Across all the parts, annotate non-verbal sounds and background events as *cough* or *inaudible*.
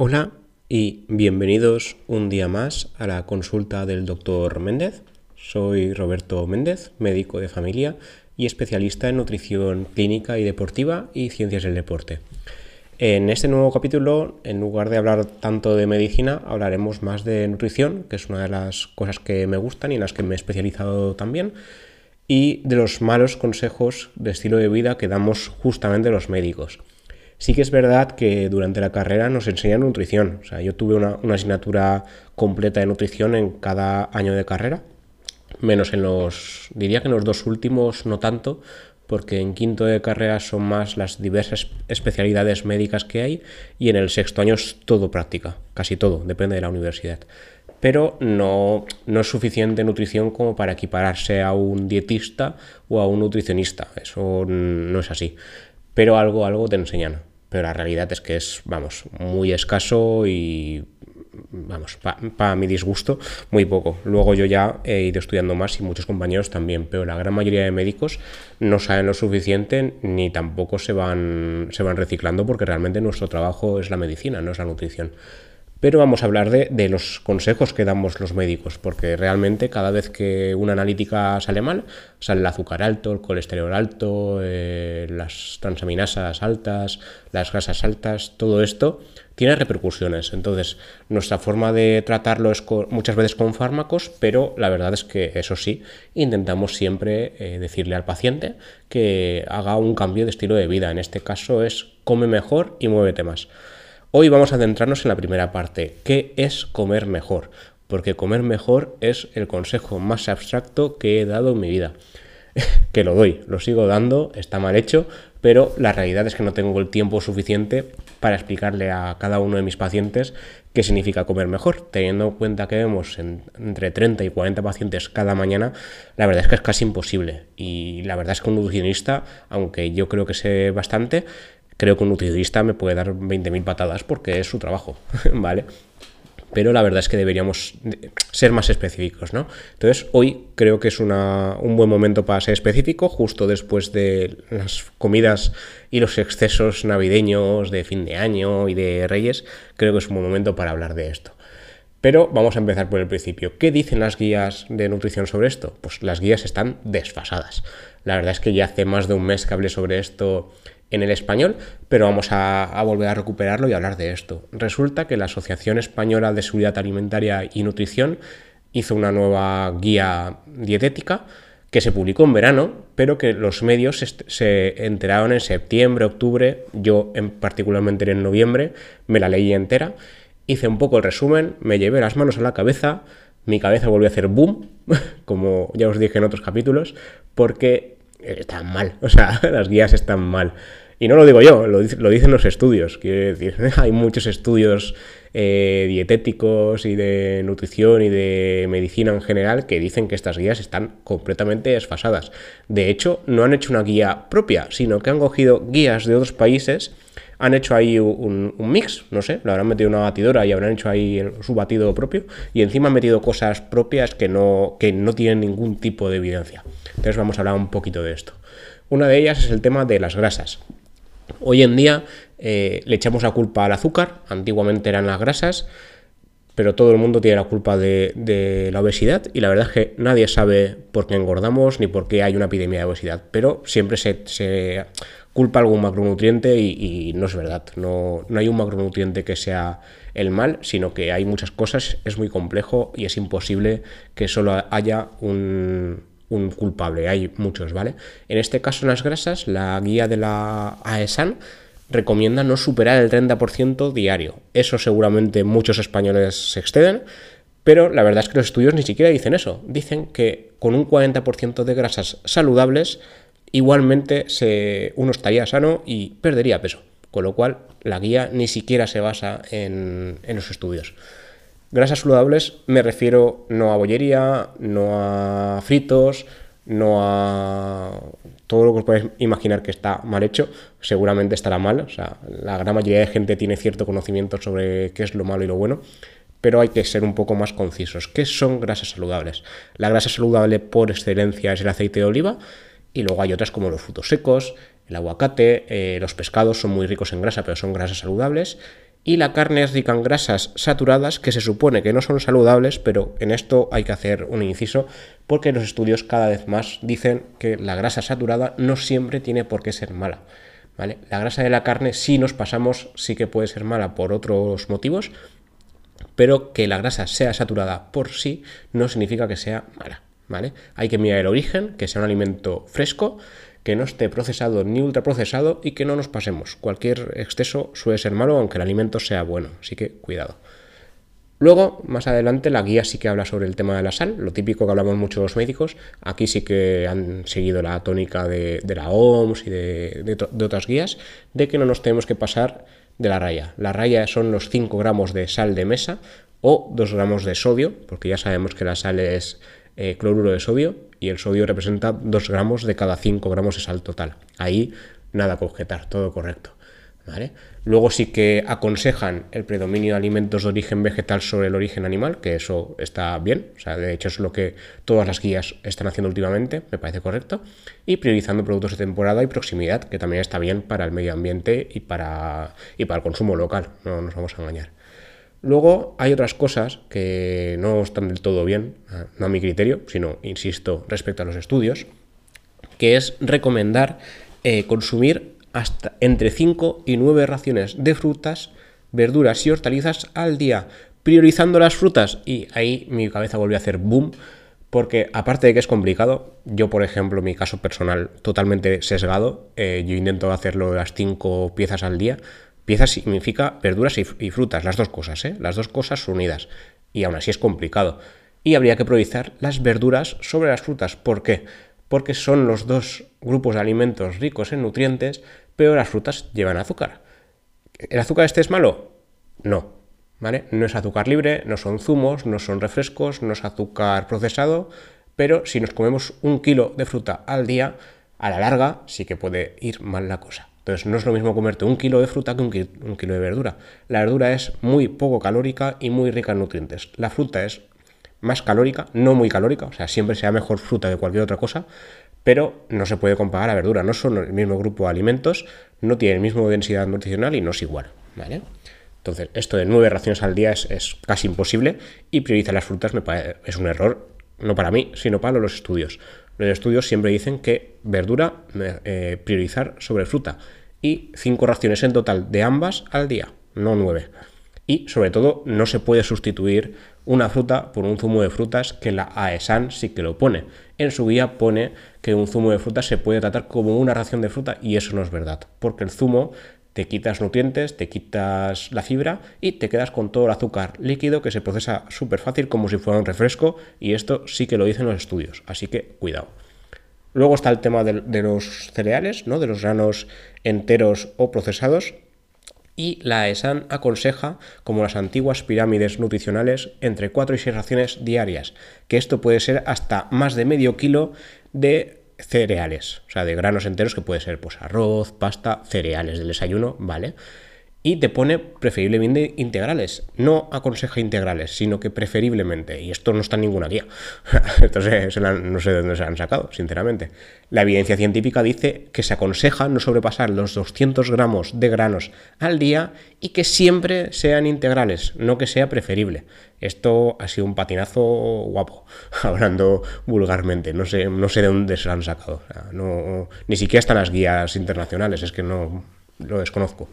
Hola y bienvenidos un día más a la consulta del doctor Méndez. Soy Roberto Méndez, médico de familia y especialista en nutrición clínica y deportiva y ciencias del deporte. En este nuevo capítulo, en lugar de hablar tanto de medicina, hablaremos más de nutrición, que es una de las cosas que me gustan y en las que me he especializado también, y de los malos consejos de estilo de vida que damos justamente los médicos. Sí que es verdad que durante la carrera nos enseñan nutrición. O sea, yo tuve una, asignatura completa de nutrición en cada año de carrera, menos en los, diría que en los dos últimos no tanto, porque en quinto de carrera son más las diversas especialidades médicas que hay y en el sexto año es todo práctica, casi todo, depende de la universidad. Pero no, no es suficiente nutrición como para equipararse a un dietista o a un nutricionista, eso no es así. Pero algo, algo te enseñan pero la realidad es que es, vamos, muy escaso y, vamos, para mi disgusto, muy poco. Luego yo ya he ido estudiando más y muchos compañeros también, pero la gran mayoría de médicos no saben lo suficiente ni tampoco se van, se van reciclando porque realmente nuestro trabajo es la medicina, no es la nutrición. Pero vamos a hablar de, los consejos que damos los médicos, porque realmente cada vez que una analítica sale mal, sale el azúcar alto, el colesterol alto, eh, las transaminasas altas, las grasas altas, todo esto tiene repercusiones. Entonces, nuestra forma de tratarlo es muchas veces con fármacos, pero la verdad es que eso sí, intentamos siempre eh, decirle al paciente que haga un cambio de estilo de vida. En este caso es come mejor y muévete más. Hoy vamos a centrarnos en la primera parte, ¿qué es comer mejor? Porque comer mejor es el consejo más abstracto que he dado en mi vida. *laughs* que lo doy, lo sigo dando, está mal hecho, pero la realidad es que no tengo el tiempo suficiente para explicarle a cada uno de mis pacientes qué significa comer mejor. Teniendo en cuenta que vemos entre 30 y 40 pacientes cada mañana, la verdad es que es casi imposible. Y la verdad es que un nutricionista, aunque yo creo que sé bastante, creo que un nutricionista me puede dar 20.000 patadas porque es su trabajo, *laughs* ¿vale? Pero la verdad es que deberíamos ser más específicos, ¿no? Entonces, hoy creo que es un buen momento para ser específico, justo después de las comidas y los excesos navideños de fin de año y de Reyes, creo que es un buen momento para hablar de esto. Pero vamos a empezar por el principio. ¿Qué dicen las guías de nutrición sobre esto? Pues las guías están desfasadas. La verdad es que ya hace más de un mes que hablé sobre esto en el español, pero vamos a, volver a recuperarlo y hablar de esto. Resulta que la Asociación Española de Seguridad Alimentaria y Nutrición hizo una nueva guía dietética que se publicó en verano, pero que los medios se enteraron en septiembre, octubre, yo en, particularmente en noviembre, me la leí entera, hice un poco el resumen, me llevé las manos a la cabeza, mi cabeza volvió a hacer boom, *laughs* como ya os dije en otros capítulos, porque están mal, *laughs* o sea, las guías están mal. Y no lo digo yo, lo, dicen los estudios. Quiero decir, *laughs* hay muchos estudios eh, dietéticos y de nutrición y de medicina en general que dicen que estas guías están completamente desfasadas. De hecho, no han hecho una guía propia, sino que han cogido guías de otros países, han hecho ahí un, mix, no sé, lo habrán metido en una batidora y habrán hecho ahí su batido propio y encima han metido cosas propias que no, que no tienen ningún tipo de evidencia. Entonces vamos a hablar un poquito de esto. Una de ellas es el tema de las grasas. Hoy en día eh, le echamos la culpa al azúcar, antiguamente eran las grasas, pero todo el mundo tiene la culpa de, la obesidad y la verdad es que nadie sabe por qué engordamos ni por qué hay una epidemia de obesidad, pero siempre se, culpa algún macronutriente y, no es verdad, no, no, hay un macronutriente que sea el mal, sino que hay muchas cosas, es muy complejo y es imposible que solo haya un, un culpable, hay muchos, ¿vale? En este caso, en las grasas, la guía de la AESAN recomienda no superar el 30% diario. Eso seguramente muchos españoles se exceden, pero la verdad es que los estudios ni siquiera dicen eso. Dicen que con un 40% de grasas saludables, igualmente se, uno estaría sano y perdería peso. Con lo cual, la guía ni siquiera se basa en, en los estudios. Grasas saludables me refiero no a bollería, no a fritos, no a todo lo que os podéis imaginar que está mal hecho, seguramente estará mal. O sea, la gran mayoría de gente tiene cierto conocimiento sobre qué es lo malo y lo bueno, pero hay que ser un poco más concisos. ¿Qué son grasas saludables? La grasa saludable por excelencia es el aceite de oliva y luego hay otras como los frutos secos, el aguacate, eh, los pescados son muy ricos en grasa, pero son grasas saludables y la carne es rica en grasas saturadas que se supone que no son saludables, pero en esto hay que hacer un inciso porque los estudios cada vez más dicen que la grasa saturada no siempre tiene por qué ser mala. ¿vale? La grasa de la carne, si nos pasamos, sí que puede ser mala por otros motivos, pero que la grasa sea saturada por sí no significa que sea mala. ¿vale? Hay que mirar el origen, que sea un alimento fresco, que no esté procesado ni ultraprocesado y que no nos pasemos. Cualquier exceso suele ser malo, aunque el alimento sea bueno, así que cuidado. Luego, más adelante, la guía sí que habla sobre el tema de la sal, lo típico que hablamos mucho los médicos. Aquí sí que han seguido la tónica de, la OMS y de, otras guías, de que no nos tenemos que pasar de la raya. La raya son los 5 gramos de sal de mesa o 2 gramos de sodio, porque ya sabemos que la sal es eh, cloruro de sodio y el sodio representa 2 gramos de cada 5 gramos de sal total. Ahí nada que objetar, todo correcto. Luego sí que aconsejan el predominio de alimentos de origen vegetal sobre el origen animal, que eso está bien, o sea, de hecho es lo que todas las guías están haciendo últimamente, me parece correcto, y priorizando productos de temporada y proximidad, que también está bien para el medio ambiente y para, y para el consumo local, no nos vamos a engañar. Luego hay otras cosas que no están del todo bien, no a mi criterio, sino, insisto, respecto a los estudios, que es recomendar eh, consumir hasta entre 5 y 9 raciones de frutas, verduras y hortalizas al día, priorizando las frutas. Y ahí mi cabeza volvió a hacer boom, porque aparte de que es complicado, yo por ejemplo, mi caso personal totalmente sesgado, eh, yo intento hacerlo las 5 piezas al día, Piezas significa verduras y, frutas, las dos cosas, ¿eh? las dos cosas unidas. Y aún así es complicado. Y habría que priorizar las verduras sobre las frutas. ¿Por qué? Porque son los dos grupos de alimentos ricos en nutrientes, pero las frutas llevan azúcar. ¿El azúcar este es malo? No. ¿Vale? No es azúcar libre, no son zumos, no son refrescos, no es azúcar procesado, pero si nos comemos un kilo de fruta al día, a la larga sí que puede ir mal la cosa. Entonces no es lo mismo comerte un kilo de fruta que un, kilo de verdura. La verdura es muy poco calórica y muy rica en nutrientes. La fruta es más calórica, no muy calórica, o sea, siempre sea mejor fruta que cualquier otra cosa, pero no se puede comparar a verdura, no son el mismo grupo de alimentos, no tienen el mismo densidad nutricional y no es igual, ¿vale? Entonces, esto de nueve raciones al día es, casi imposible y priorizar las frutas es un error, no para mí, sino para los estudios. Los estudios siempre dicen que verdura eh, priorizar sobre fruta y cinco raciones en total de ambas al día, no nueve. Y sobre todo no se puede sustituir una fruta por un zumo de frutas que la AESAN sí que lo pone. En su guía pone que un zumo de frutas se puede tratar como una ración de fruta y eso no es verdad, porque el zumo te quitas nutrientes, te quitas la fibra y te quedas con todo el azúcar líquido que se procesa súper fácil como si fuera un refresco y esto sí que lo dicen los estudios, así que cuidado. Luego está el tema de, los cereales, ¿no? de los granos enteros o procesados. Y la ESAN aconseja, como las antiguas pirámides nutricionales, entre 4 y 6 raciones diarias, que esto puede ser hasta más de medio kilo de cereales, o sea, de granos enteros que puede ser pues arroz, pasta, cereales del desayuno, ¿vale? Y te pone preferiblemente integrales. No aconseja integrales, sino que preferiblemente. Y esto no está en ninguna guía. *laughs* Entonces no sé de dónde se han sacado, sinceramente. La evidencia científica dice que se aconseja no sobrepasar los 200 gramos de granos al día y que siempre sean integrales, no que sea preferible. Esto ha sido un patinazo guapo, *laughs* hablando vulgarmente. No sé, no sé de dónde se han sacado. ni siquiera están las guías internacionales, es que no lo desconozco.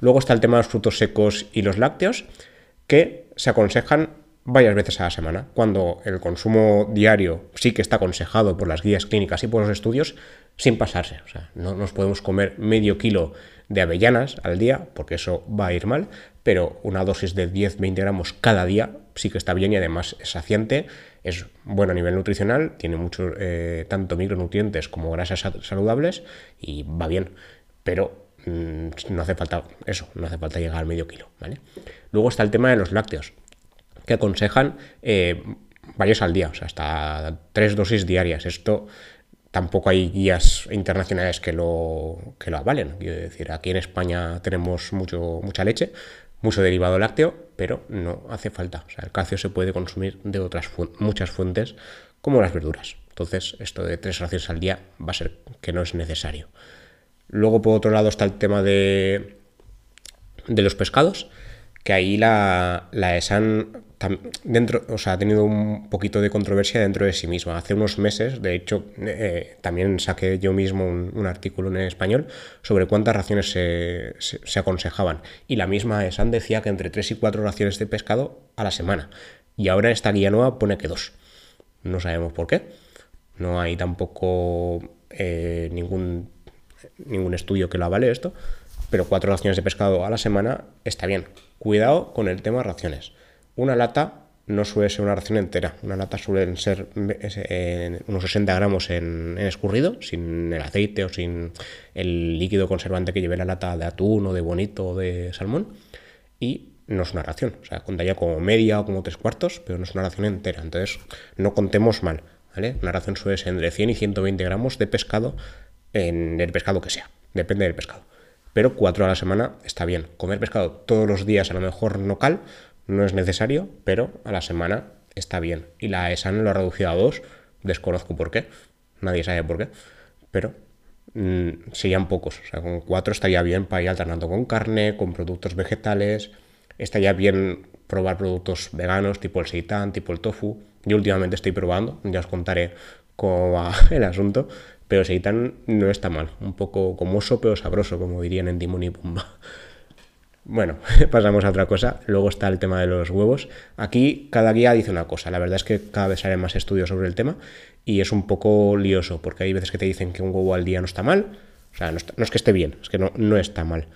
Luego está el tema de los frutos secos y los lácteos, que se aconsejan varias veces a la semana, cuando el consumo diario sí que está aconsejado por las guías clínicas y por los estudios, sin pasarse. O sea, no nos podemos comer medio kilo de avellanas al día, porque eso va a ir mal, pero una dosis de 10-20 gramos cada día sí que está bien y además es saciante, es bueno a nivel nutricional, tiene mucho, eh, tanto micronutrientes como grasas saludables y va bien. Pero Mm, no hace falta eso, no hace falta llegar al medio kilo, ¿vale? Luego está el tema de los lácteos, que aconsejan eh, varios al día, o sea, hasta tres dosis diarias. Esto tampoco hay guías internacionales que lo, que lo avalen. Quiero decir, aquí en España tenemos mucho, mucha leche, mucho derivado lácteo, pero no hace falta. O sea, el calcio se puede consumir de otras muchas fuentes, como las verduras. Entonces, esto de tres raciones al día va a ser que no es necesario. Luego, por otro lado, está el tema de, de los pescados, que ahí la, la ESAN dentro, o sea, ha tenido un poquito de controversia dentro de sí misma. Hace unos meses, de hecho, eh, también saqué yo mismo un, artículo en español sobre cuántas raciones se, se, aconsejaban. Y la misma ESAN decía que entre 3 y 4 raciones de pescado a la semana. Y ahora esta guía nueva pone que 2. No sabemos por qué. No hay tampoco eh, ningún, ningún estudio que lo avale esto. Pero 4 raciones de pescado a la semana está bien. Cuidado con el tema raciones una lata no suele ser una ración entera. Una lata suelen ser unos 60 gramos en, escurrido, sin el aceite o sin el líquido conservante que lleve la lata de atún o de bonito o de salmón. Y no es una ración. O sea, contaría como media o como tres cuartos, pero no es una ración entera. Entonces, no contemos mal. ¿vale? Una ración suele ser entre 100 y 120 gramos de pescado en el pescado que sea. Depende del pescado. Pero cuatro a la semana está bien. Comer pescado todos los días, a lo mejor no cal, no es necesario, pero a la semana está bien. Y la ESAN lo ha reducido a dos, desconozco por qué, nadie sabe por qué, pero mm, serían pocos. O sea, con cuatro estaría bien para ir alternando con carne, con productos vegetales, estaría bien probar productos veganos, tipo el seitan, tipo el tofu. Yo últimamente estoy probando, ya os contaré cómo va *laughs* el asunto, pero seitan no está mal, un poco comoso pero sabroso, como dirían en Timón y Pumba. *laughs* Bueno, *laughs* pasamos a otra cosa. Luego está el tema de los huevos. Aquí cada guía dice una cosa. La verdad es que cada vez sale más estudios sobre el tema y es un poco lioso porque hay veces que te dicen que un huevo al día no está mal. O sea, no, es que esté bien, es que no, no está mal.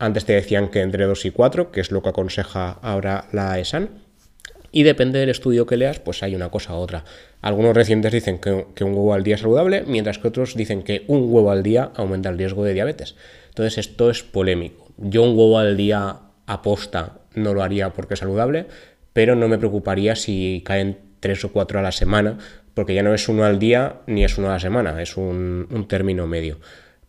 Antes te decían que entre 2 y 4, que es lo que aconseja ahora la ESAN. Y depende del estudio que leas, pues hay una cosa u otra. Algunos recientes dicen que, un huevo al día es saludable, mientras que otros dicen que un huevo al día aumenta el riesgo de diabetes. Entonces esto es polémico. Yo un huevo al día aposta no lo haría porque es saludable, pero no me preocuparía si caen tres o cuatro a la semana, porque ya no es uno al día ni es uno a la semana, es un, término medio.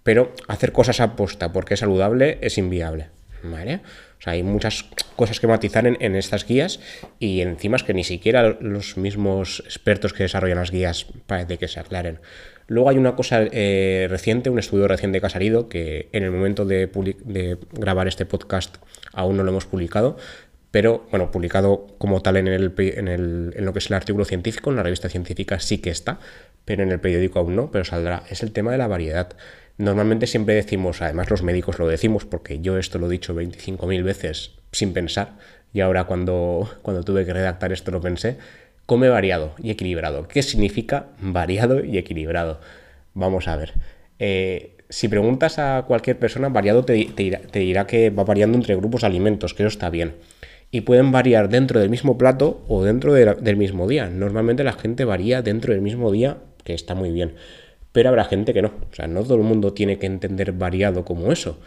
Pero hacer cosas aposta porque es saludable es inviable. ¿Vale? O sea, hay muchas cosas que matizar en, estas guías y encima es que ni siquiera los mismos expertos que desarrollan las guías parece que se aclaren. Luego hay una cosa eh, reciente, un estudio reciente que ha salido, que en el momento de, grabar este podcast aún no lo hemos publicado, pero bueno, publicado como tal en, el, en, lo que es el artículo científico, en la revista científica sí que está, pero en el periódico aún no, pero saldrá. Es el tema de la variedad. Normalmente siempre decimos, además los médicos lo decimos, porque yo esto lo he dicho 25.000 veces sin pensar, y ahora cuando, cuando tuve que redactar esto lo pensé, come variado y equilibrado. ¿Qué significa variado y equilibrado? Vamos a ver. Eh, si preguntas a cualquier persona, variado te, dirá, que va variando entre grupos de alimentos, que eso está bien. Y pueden variar dentro del mismo plato o dentro del mismo día. Normalmente la gente varía dentro del mismo día, que está muy bien. Pero habrá gente que no. O sea, no todo el mundo tiene que entender variado como eso.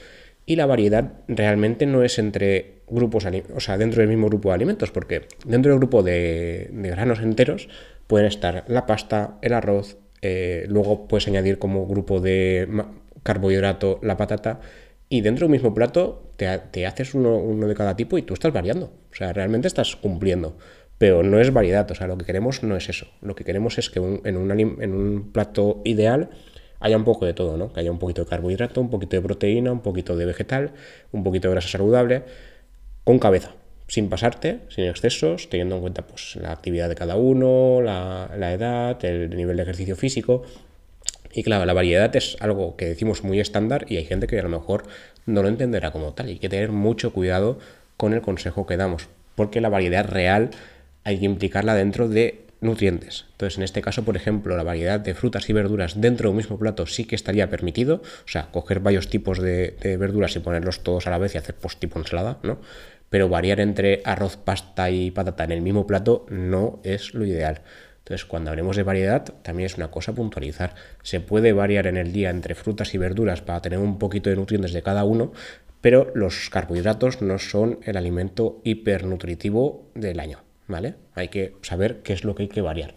Y la variedad realmente no es entre grupos, o sea, dentro del mismo grupo de alimentos, porque dentro del grupo de, granos enteros pueden estar la pasta, el arroz, eh, luego puedes añadir como grupo de carbohidrato la patata, y dentro del mismo plato te, haces uno, uno, de cada tipo y tú estás variando. O sea, realmente estás cumpliendo. Pero no es variedad, o sea, lo que queremos no es eso. Lo que queremos es que en, un, plato ideal haya un poco de todo, ¿no? Que haya un poquito de carbohidrato, un poquito de proteína, un poquito de vegetal, un poquito de grasa saludable, con cabeza, sin pasarte, sin excesos, teniendo en cuenta pues, la actividad de cada uno, la, edad, el nivel de ejercicio físico. Y claro, la variedad es algo que decimos muy estándar y hay gente que a lo mejor no lo entenderá como tal. Y hay que tener mucho cuidado con el consejo que damos, porque la variedad real hay que implicarla dentro de nutrientes. Entonces, en este caso, por ejemplo, la variedad de frutas y verduras dentro de un mismo plato sí que estaría permitido. O sea, coger varios tipos de, verduras y ponerlos todos a la vez y hacer pues tipo ensalada, ¿no? Pero variar entre arroz, pasta y patata en el mismo plato no es lo ideal. Entonces, cuando hablemos de variedad, también es una cosa puntualizar. Se puede variar en el día entre frutas y verduras para tener un poquito de nutrientes de cada uno, pero los carbohidratos no son el alimento hipernutritivo del año. ¿Vale? Hay que saber qué es lo que hay que variar.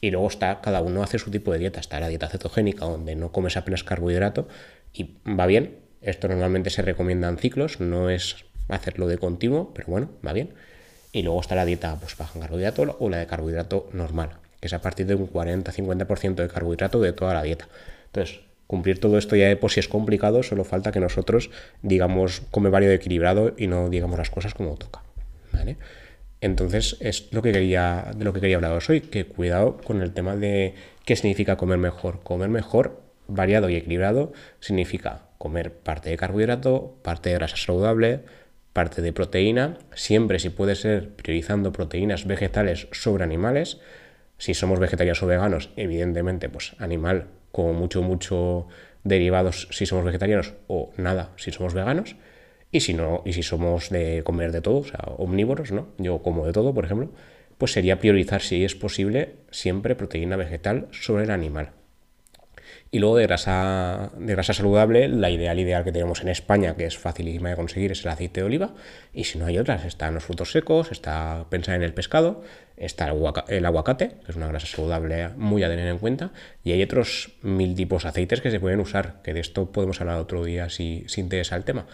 Y luego está, cada uno hace su tipo de dieta. Está la dieta cetogénica, donde no comes apenas carbohidrato y va bien. Esto normalmente se recomienda en ciclos, no es hacerlo de continuo, pero bueno, va bien. Y luego está la dieta pues, baja en carbohidrato o la de carbohidrato normal, que es a partir de un 40-50% de carbohidrato de toda la dieta. Entonces, Cumplir todo esto ya de por si es complicado, solo falta que nosotros digamos come variado equilibrado y no digamos las cosas como toca. ¿vale? Entonces es lo que quería, de lo que quería hablaros hoy, que cuidado con el tema de qué significa comer mejor. Comer mejor, variado y equilibrado, significa comer parte de carbohidrato, parte de grasa saludable, parte de proteína, siempre si puede ser priorizando proteínas vegetales sobre animales. Si somos vegetarianos o veganos, evidentemente, pues animal como mucho, mucho derivados si somos vegetarianos o nada si somos veganos. Y si no, y si somos de comer de todo, o sea, omnívoros, ¿no? Yo como de todo, por ejemplo, pues sería priorizar, si es posible, siempre proteína vegetal sobre el animal. Y luego de grasa, de grasa saludable, la ideal ideal que tenemos en España, que es facilísima de conseguir, es el aceite de oliva. Y si no hay otras, están los frutos secos, está pensar en el pescado, está el, aguacate, que es una grasa saludable muy a tener en cuenta. Y hay otros mil tipos de aceites que se pueden usar, que de esto podemos hablar otro día si, si interesa el tema.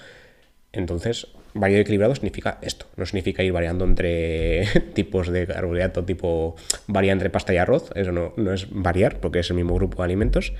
Entonces, variado equilibrado significa esto, no significa ir variando entre *laughs* tipos de carbohidrato, tipo variar entre pasta y arroz, eso no, es variar porque es el mismo grupo de alimentos.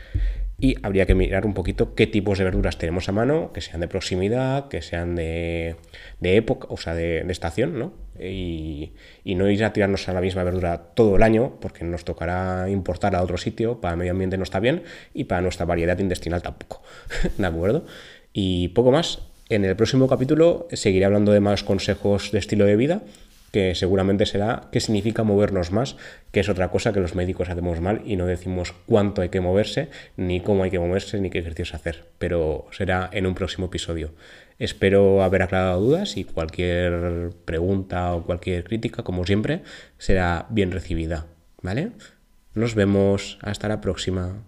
Y habría que mirar un poquito qué tipos de verduras tenemos a mano, que sean de proximidad, que sean de, época, o sea, de, estación, ¿no? Y, no ir a tirarnos a la misma verdura todo el año, porque nos tocará importar a otro sitio, para el medio ambiente no está bien y para nuestra variedad intestinal tampoco, *laughs* ¿de acuerdo? Y poco más, en el próximo capítulo seguiré hablando de más consejos de estilo de vida, que seguramente será qué significa movernos más, que es otra cosa que los médicos hacemos mal y no decimos cuánto hay que moverse, ni cómo hay que moverse, ni qué ejercicios hacer. Pero será en un próximo episodio. Espero haber aclarado dudas y cualquier pregunta o cualquier crítica, como siempre, será bien recibida. ¿Vale? Nos vemos. Hasta la próxima.